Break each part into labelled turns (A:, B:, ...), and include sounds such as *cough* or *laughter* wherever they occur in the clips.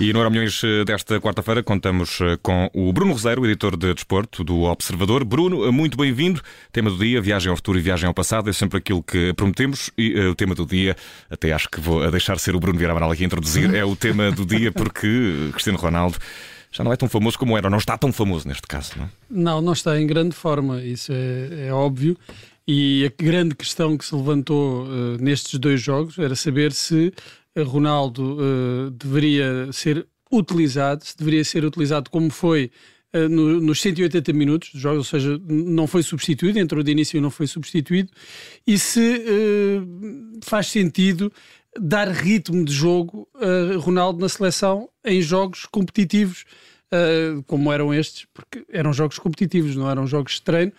A: E no Euromilhões desta quarta-feira contamos eh, com o Bruno Roseiro, editor de desporto do Observador. Bruno, muito bem-vindo. Tema do dia, viagem ao futuro e viagem ao passado, é sempre aquilo que prometemos. E uh, o tema do dia, até acho que vou deixar ser o Bruno Vieira Amaral aqui a introduzir, é o tema do dia porque *laughs* Cristiano Ronaldo já não é tão famoso como era, não está tão famoso neste caso, não?
B: Não, não está em grande forma, isso é, é óbvio. E a grande questão que se levantou uh, nestes dois jogos era saber se Ronaldo uh, deveria ser utilizado, se deveria ser utilizado como foi uh, no, nos 180 minutos dos jogos, ou seja, não foi substituído, entrou de início e não foi substituído, e se uh, faz sentido dar ritmo de jogo a Ronaldo na seleção em jogos competitivos. Uh, como eram estes, porque eram jogos competitivos, não eram jogos de treino,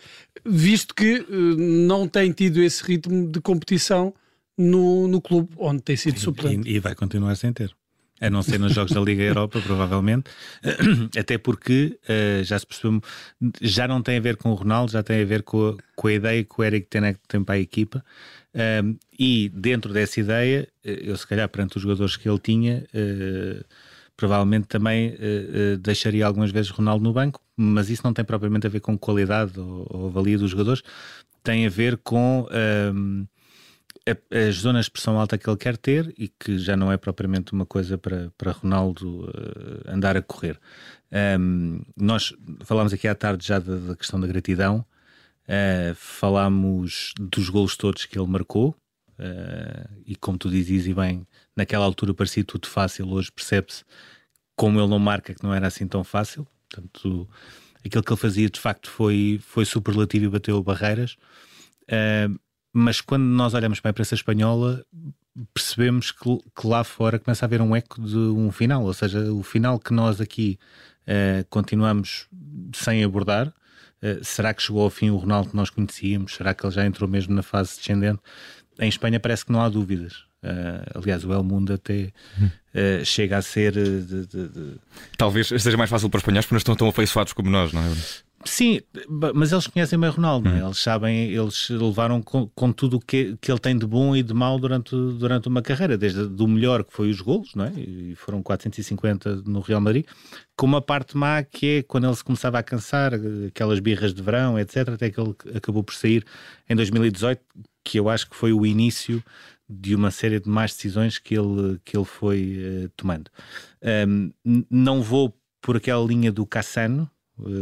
B: visto que uh, não tem tido esse ritmo de competição no, no clube onde tem sido suplente.
C: E, e, vai continuar sem ter. A não ser nos jogos da Liga Europa, provavelmente. *clears throat* Até porque uh, já se percebeu, já não tem a ver com o Ronaldo, já tem a ver com a, com a ideia que o Eric Tenek tem para a equipa. Um, e dentro dessa ideia, eh, eu se calhar perante os jogadores que ele tinha, uh, provavelmente também uh, deixaria algumas vezes Ronaldo no banco, mas isso não tem propriamente a ver com qualidade ou, ou valia dos jogadores, tem a ver com as zonas de pressão alta que ele quer ter e que já não é propriamente uma coisa para, para Ronaldo uh, andar a correr. Um, nós falámos aqui à tarde já da, da questão da gratidão, uh, falámos dos golos todos que ele marcou uh, e como tu dizes e bem, naquela altura parecia tudo fácil, hoje percebe-se como ele não marca que não era assim tão fácil. Portanto, aquilo que ele fazia de facto foi, foi superlativo e bateu barreiras. Uh, mas quando nós olhamos para a imprensa espanhola, percebemos que, que, lá fora começa a haver um eco de um final, ou seja, o final que nós aqui uh, continuamos sem abordar. Uh, será que chegou ao fim o Ronaldo que nós conhecíamos? Será que ele já entrou mesmo na fase descendente? Em Espanha parece que não há dúvidas. Uh, aliás, o El Mundo até uh, chega a ser. De, de, de...
A: Talvez seja mais fácil para os espanhóis porque não estão tão afeiçoados como nós, não é?
C: Sim, mas eles conhecem bem Ronaldo, uhum. eles sabem, eles levaram com, com tudo o que, que ele tem de bom e de mau durante, durante uma carreira, desde do melhor que foi os golos, não é? e foram 450 no Real Madrid, com uma parte má que é quando ele se começava a cansar, aquelas birras de verão, etc., até que ele acabou por sair em 2018, que eu acho que foi o início de uma série de más decisões que ele, que ele foi uh, tomando. Um, não vou por aquela linha do Cassano, o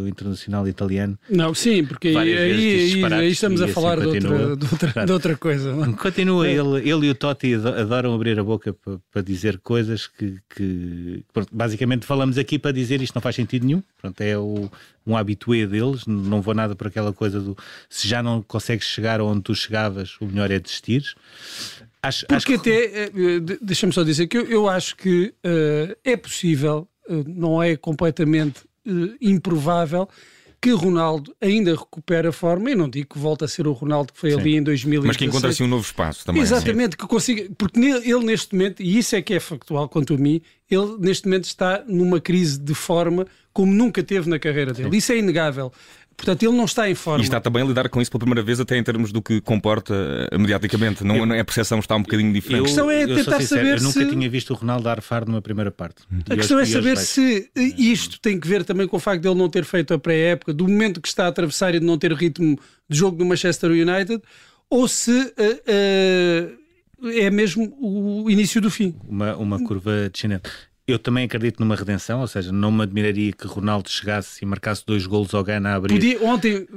C: internacional italiano.
B: Não, sim, porque aí, aí, aí, estamos a assim falar de, outra, de, outra, de, outra, coisa.
C: Não? *laughs* Continua, é. ele, ele e o Totti adoram abrir a boca para, para dizer coisas que, que basicamente falamos aqui para dizer isto não faz sentido nenhum. Pronto, é o, um habitué deles, não vou nada por aquela coisa do se já não consegues chegar onde tu chegavas, o melhor é desistir.
B: Acho, porque acho até, que... Eh, deixa-me só dizer que eu, eu acho que uh, é possível, uh, não é completamente uh, improvável que Ronaldo ainda recupere a forma, e não digo que volta a ser o Ronaldo que foi Sim. ali em 2016.
A: Mas que encontra assim um novo espaço também.
B: Exatamente, que consiga, porque ele neste momento, e isso é que é factual quanto a mim, ele neste momento está numa crise de forma como nunca teve na carreira dele. Sim. Isso é inegável. Portanto, ele não está em forma.
A: E está também a lidar com isso pela primeira vez, até em termos do que comporta uh, mediaticamente. Não, eu, a percepção está um bocadinho diferente.
B: Eu, a questão é tentar sincero, saber
C: eu
B: se.
C: Eu nunca tinha visto o Ronaldo dar faro numa primeira parte.
B: A questão é saber se isto tem que ver também com o facto de ele não ter feito a pré-época, do momento que está a atravessar e de não ter ritmo de jogo do Manchester United, ou se. Uh, uh, é mesmo o início do fim.
C: Uma, uma curva descendente. Eu também acredito numa redenção, ou seja, não me admiraria que Ronaldo chegasse e marcasse dois golos ao Gana a abrir.
B: Podia, ontem, uh,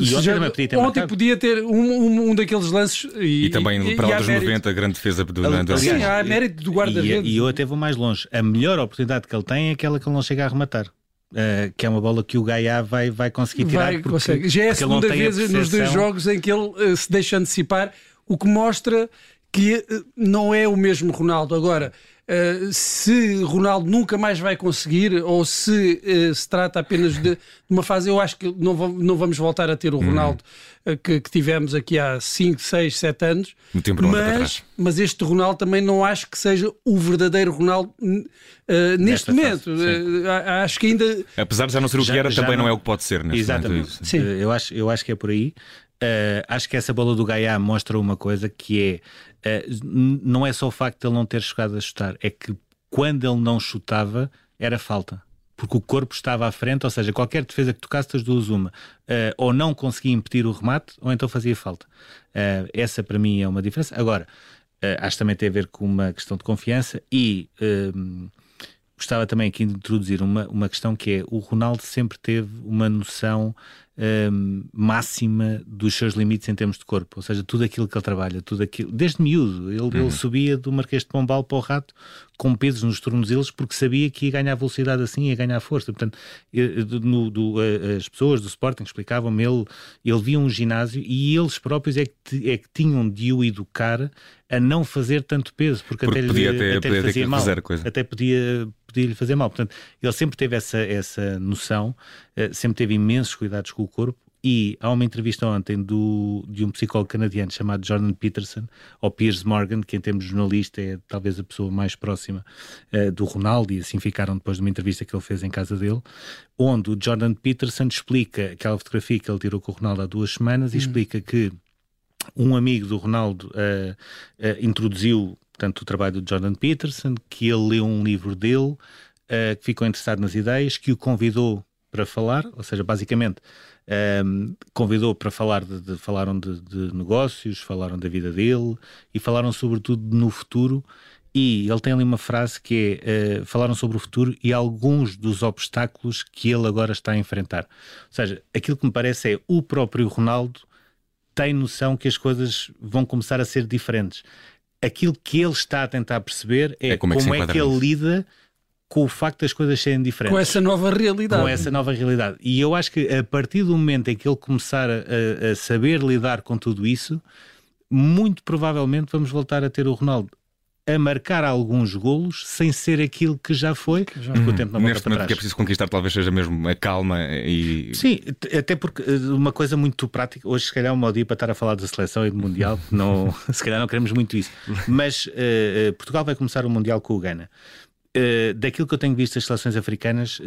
B: e ontem, já, podia ter, ontem podia ter um, um, um, daqueles lances.
A: E, e também e, para lá dos 90, a grande defesa do
B: Nando. Sim, há mérito do guarda-redes.
C: E, e eu até vou mais longe. A melhor oportunidade que ele tem é aquela que ele não chega a arrematar. Uh, que é uma bola que o Gaia vai, vai conseguir tirar. Vai,
B: porque, Já é a segunda vez a nos dois jogos em que ele uh, se deixa antecipar, o que mostra que uh, não é o mesmo Ronaldo. Agora, Uh, se Ronaldo nunca mais vai conseguir ou se uh, se trata apenas de, de, uma fase, eu acho que não, vamos, não vamos voltar a ter o hum. Ronaldo uh, que, que, tivemos aqui há 5, 6, 7 anos.
A: No tempo
B: mas, mas este Ronaldo também não acho que seja o verdadeiro Ronaldo neste momento. acho que ainda.
A: Apesar de já não ser o que era, também não... não... é o que pode ser.
C: Exatamente. Momento, Sim. eu, acho, eu acho que é por aí. Uh, acho que essa bola do Gaia mostra uma coisa que é uh, não é só o facto de ele não ter chegado a chutar, é que quando ele não chutava, era falta porque o corpo estava à frente, ou seja, qualquer defesa que tocasse das duas uma, uh, ou não conseguia impedir o remate, ou então fazia falta. Essa para mim é uma diferença. Agora, acho que também tem a ver com uma questão de confiança e ehm, gostava também aqui de introduzir uma, uma questão que é o Ronaldo sempre teve uma noção um, máxima dos seus limites em termos de corpo, ou seja, tudo aquilo que ele trabalha, tudo aquilo, desde miúdo, ele, uhum. ele subia do Marquês de Pombal para o Rato com pesos nos tornozelos porque sabia que ia ganhar velocidade assim, ia ganhar força. Portanto, no, do, as pessoas do Sporting explicavam-me, ele, ele via um ginásio e eles próprios é que, é que tinham de o educar a não fazer tanto peso, porque, porque até, podia lhe, até, até podia lhe fazia mal. Até podia, podia lhe fazer mal. Portanto, ele sempre teve essa, essa noção, sempre teve imensos cuidados com o corpo e há uma entrevista ontem do, de um psicólogo canadiano chamado Jordan Peterson, ou Piers Morgan, que em termos de jornalista é talvez a pessoa mais próxima uh, do Ronaldo, e assim ficaram depois de uma entrevista que ele fez em casa dele, onde o Jordan Peterson explica aquela fotografia que ele tirou com o Ronaldo há duas semanas e hum. explica que um amigo do Ronaldo uh, uh, introduziu portanto, o trabalho do Jordan Peterson, que ele leu um livro dele, que ficou interessado nas ideias, que o convidou para falar, ou seja, basicamente um, convidou para falar de, de falaram de, de, negócios, falaram da vida dele e falaram sobretudo no futuro. E ele tem ali uma frase que é: uh, falaram sobre o futuro e alguns dos obstáculos que ele agora está a enfrentar. Ou seja, aquilo que me parece é o próprio Ronaldo tem noção que as coisas vão começar a ser diferentes. Aquilo que ele está a tentar perceber é, é como é que, como é que ele lida com o facto das coisas serem diferentes.
B: Com essa nova realidade.
C: Com essa nova realidade. E eu acho que a partir do momento em que ele começar a, a saber lidar com tudo isso, muito provavelmente vamos voltar a ter o Ronaldo a marcar alguns golos sem ser aquilo que já foi, que já...
A: o tempo não Neste momento que é preciso conquistar talvez seja mesmo a calma e...
C: Sim, até porque eh, uma coisa muito prática, hoje se calhar é um mau dia para estar a falar da seleção e do Mundial, *laughs* não, se calhar não queremos muito isso, mas uh, Portugal vai começar o Mundial com o Ghana. Uh, daquilo que eu tenho visto das seleções africanas, uh,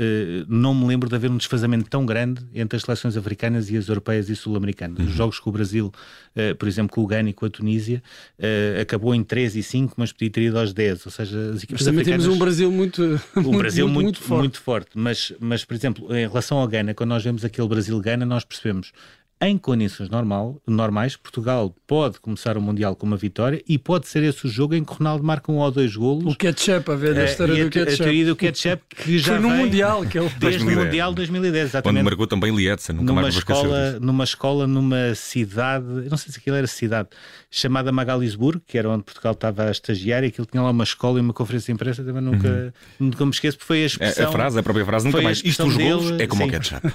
C: não me lembro de haver um desfazamento tão grande entre as seleções africanas e as europeias e sul-americanas. Uhum. Os jogos com o Brasil, uh, por exemplo, com o Ghana e com a Tunísia, acabou em 3 e 5, mas podia ter ido aos 10. Ou seja, as equipas mas também
B: africanas... temos um Brasil muito, *laughs*
C: um Brasil muito, muito, muito, forte. muito forte. Mas, mas, por exemplo, em relação ao Ghana, quando nós vemos aquele Brasil-Ghana, nós percebemos em condições normal, normais, Portugal pode começar o Mundial com uma vitória e pode ser esse o jogo em que Ronaldo marca um ou dois golos.
B: O ketchup, a ver a história
C: é,
B: do ketchup. A
C: teoria do ketchup que já
B: Foi no Mundial que ele
C: Desde o Mundial 2010, exatamente.
A: Onde marcou também Lietzen, nunca
C: numa
A: mais
C: escola, Numa escola, numa cidade, não sei se aquilo era cidade, chamada Magalisburgo, que era onde Portugal estava a estagiar e aquilo tinha lá uma escola e uma conferência de imprensa, também nunca, uhum. nunca me esqueço, porque foi a expressão...
A: A, a frase, a própria frase, nunca mais. Isto dos golos é como sim. o ketchup.
C: Uh,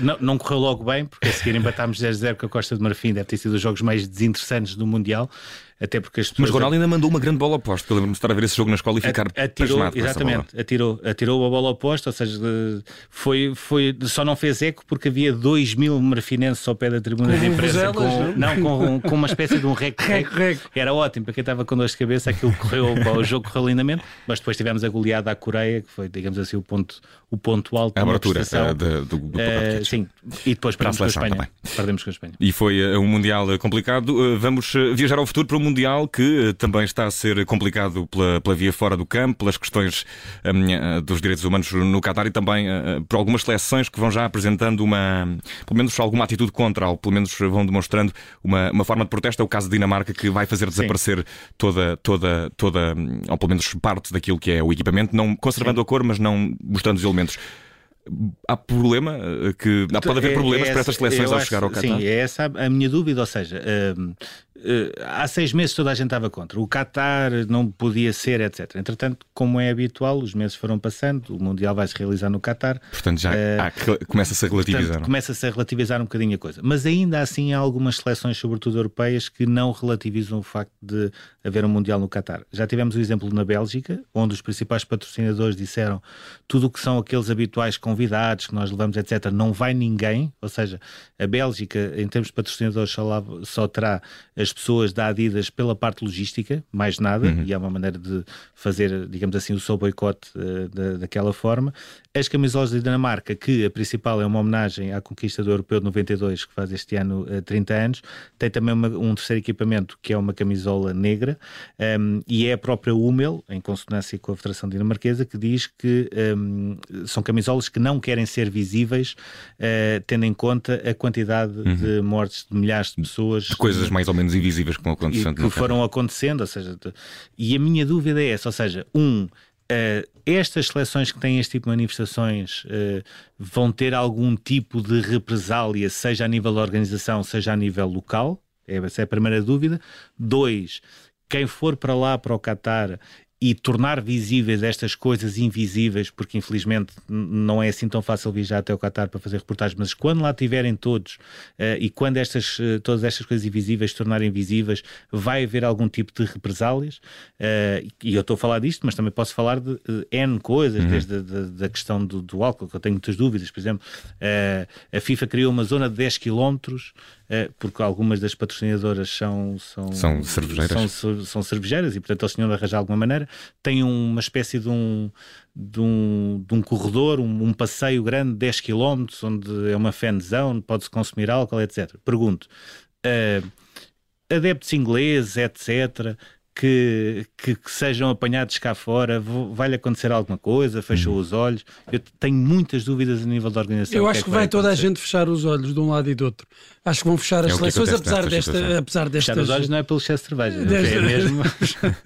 C: *laughs* não, não correu logo bem, porque a seguir empatámos 0-0 com a Costa de Marfim, deve ter sido os jogos mais desinteressantes do Mundial. Até porque as pessoas...
A: Mas Ronaldo ainda mandou uma grande bola oposta, que eu lembro-me de estar a ver esse jogo na escola e ficar
C: atirou, Exatamente, atirou, atirou a bola oposta, ou seja, foi, foi, só não fez eco porque havia 2 mil marfinenses ao pé da tribuna de imprensa com, não, com, com uma espécie de um rec-rec. *laughs* Era ótimo, para quem estava com dor de cabeça, aquilo correu, o jogo correu lindamente, mas depois tivemos a goleada à Coreia, que foi, digamos assim, o ponto, o ponto alto
A: a abertura uh, de, do, do uh,
C: Sim, e depois perdemos com a Espanha. Também. Perdemos com a Espanha.
A: E foi uh, um Mundial complicado. vamos viajar ao futuro para um Mundial que também está a ser complicado pela, pela via fora do campo, pelas questões um, dos direitos humanos no Qatar e também uh, por algumas seleções que vão já apresentando uma, pelo menos alguma atitude contra, ou pelo menos vão demonstrando uma, uma forma de protesto. É o caso da Dinamarca que vai fazer desaparecer toda, toda, toda, ou pelo menos parte daquilo que é o equipamento, não conservando Sim. a cor, mas não mostrando os elementos há problema que pode haver problemas é, é para estas seleções ao chegar ao Qatar?
C: Sim, é essa a minha dúvida, ou seja, há seis meses toda a gente estava contra. O Qatar não podia ser, etc. Entretanto, como é habitual, os meses foram passando, o Mundial vai se realizar no Qatar.
A: Portanto, já uh, começa-se a relativizar.
C: Começa-se a relativizar um bocadinho a coisa. Mas ainda assim há algumas seleções, sobretudo europeias, que não relativizam o facto de haver um Mundial no Qatar. Já tivemos o exemplo na Bélgica, onde os principais patrocinadores disseram tudo o que são aqueles habituais convidados que nós levamos, etc., não vai ninguém. Ou seja, a Bélgica, em termos de patrocinadores, só, lá, só terá as pessoas da Adidas pela parte logística, mais nada, uhum. e é uma maneira de fazer, digamos assim, o seu boicote uh, da, daquela forma. As camisolas da Dinamarca, que a principal é uma homenagem à conquista do Europeu de 92, que faz este ano uh, 30 anos, tem também uma, um terceiro equipamento que é uma camisola negra, um, e é a própria Hummel, em consonância com a Federação Dinamarquesa, que diz que um, são camisolas que não querem ser visíveis, uh, tendo em conta a quantidade uhum. de mortes de milhares de pessoas.
A: De coisas mais ou menos invisíveis que vão acontecendo.
C: que foram acontecendo, ou seja, e a minha dúvida é essa, ou seja, um, Uh, estas seleções que têm este tipo de manifestações uh, vão ter algum tipo de represália, seja a nível da organização, seja a nível local? Essa é a primeira dúvida. Dois, quem for para lá, para o Qatar, e tornar visíveis estas coisas invisíveis, porque infelizmente não é assim tão fácil viajar até o Qatar para fazer reportagens, mas quando lá estiverem todos uh, e quando estas, uh, todas estas coisas invisíveis se tornarem visíveis, vai haver algum tipo de represálias. Uh, e eu estou a falar disto, mas também posso falar de N coisas, uhum. desde a questão do, do, álcool, que eu tenho muitas dúvidas. Por exemplo, a FIFA criou uma zona de 10 quilómetros porque algumas das patrocinadoras são
A: são, são cervejeiras.
C: São, são cervejeiras e, portanto, eles tinham de arranjar de alguma maneira. Tem uma espécie de um, de um, de um corredor, um, um passeio grande, 10 km, onde é uma fan zone, pode-se consumir álcool, etc. Pergunto, uh, adeptos ingleses, etc., que, que, que, sejam apanhados cá fora, vai-lhe acontecer alguma coisa, fechou uhum. os olhos. Eu tenho muitas dúvidas a nível da organização.
B: Eu acho que, é que vai, vai toda a gente fechar os olhos de um lado e do outro. Acho que vão fechar as é seleções, apesar, desta, apesar destas.
C: Fechar os olhos não é pelo excesso de cerveja, desta... é mesmo.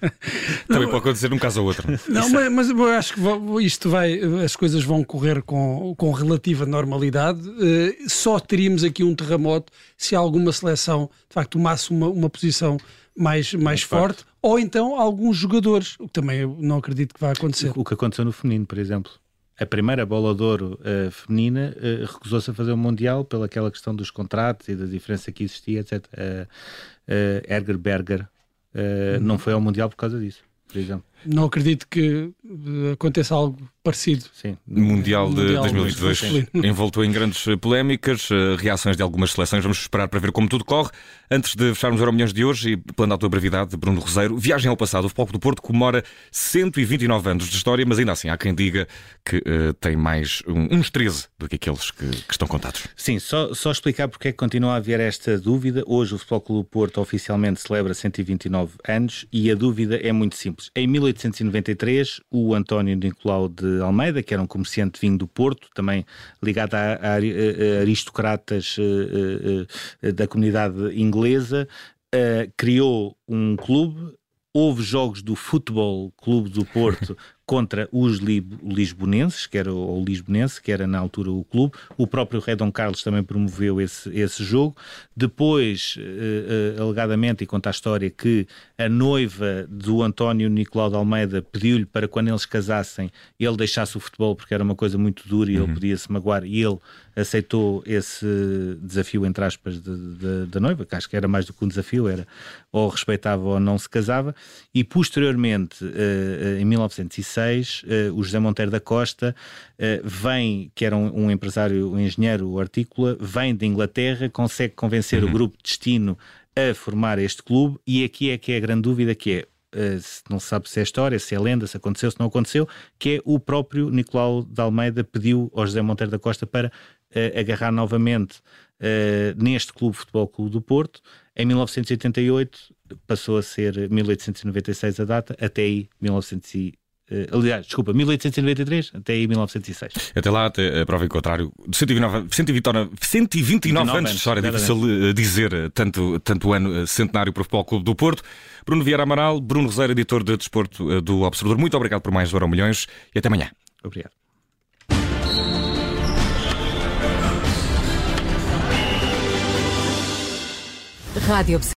C: *laughs*
A: Também pode acontecer um caso ou outro. *laughs*
B: Não, mas, mas, eu acho que isto vai, as coisas vão correr com, com relativa normalidade. Eh, só teríamos aqui um terremoto se alguma seleção de facto tomasse uma, uma posição mais, mais forte, forte, ou então alguns jogadores, o que também eu não acredito que vai acontecer.
C: O que aconteceu no feminino, por exemplo. A primeira bola de ouro uh, feminina uh, recusou-se a fazer o Mundial pelaquela questão dos contratos e da diferença que existia, etc. Uh, uh, Erger Berger uhum. não foi ao Mundial por causa disso, por exemplo.
B: Não acredito que aconteça algo parecido.
A: Sim. Mundial de mundial 2022 envoltou em grandes polémicas, eh, reações de algumas seleções. Vamos esperar para ver como tudo corre. Antes de fecharmos o Milhões de hoje e plano a tua brevidade, Bruno Roseiro, viagem ao passado. O Futebol do Porto comemora 129 anos de história, mas ainda assim há quem diga que uh, tem mais um, uns 13 do que aqueles que, que estão contados.
C: Sim, só, só explicar porque é que continua a haver esta dúvida. Hoje o Futebol do Porto oficialmente celebra 129 anos e a dúvida é muito simples. Em 18 1893, o António Nicolau de Almeida, que era um comerciante vinho do Porto, também ligado a, a, a aristocratas a, da comunidade inglesa, criou um clube. Houve jogos do Futebol Clube do Porto *laughs* contra os lisbonenses, que era o lisbonense, que era na altura o clube. O próprio Redon Carlos também promoveu esse, esse jogo. Depois, uh, uh, alegadamente, e conta a história que a noiva do António Nicolau de Almeida pediu-lhe para quando eles casassem ele deixasse o futebol porque era uma coisa muito dura e uhum. ele podia se magoar e ele aceitou esse desafio, entre aspas, da noiva, que acho que era mais do que um desafio, era ou respeitava ou não se casava. E posteriormente, uh, em 1906, 2006, uh, eh, o José Monteiro da Costa uh, vem, que era um, um, empresário, um engenheiro artícola, vem de Inglaterra, consegue convencer uhum. o grupo Destino a formar este clube e aqui é que é a grande dúvida que é Uh, não se sabe se é história, se é lenda, se aconteceu, se não aconteceu, que é o próprio Nicolau de Almeida pediu ao José Monteiro da Costa para uh, agarrar novamente uh, neste Clube Futebol Clube do Porto. Em 1988 passou a ser 1896 a data, até aí 1988 Uh, aliás, desculpa, 1893 até aí 1906.
A: Até lá, até a prova em contrário, de 129, 129, 129 anos de história, é difícil dizer eh, tanto, tanto ano eh, centenário para o Futebol Clube do Porto. Bruno Vieira Amaral, Bruno Roseiro, editor de Desporto do Observador, muito obrigado por mais Euro Milhões e até amanhã.
C: Obrigado. Rádio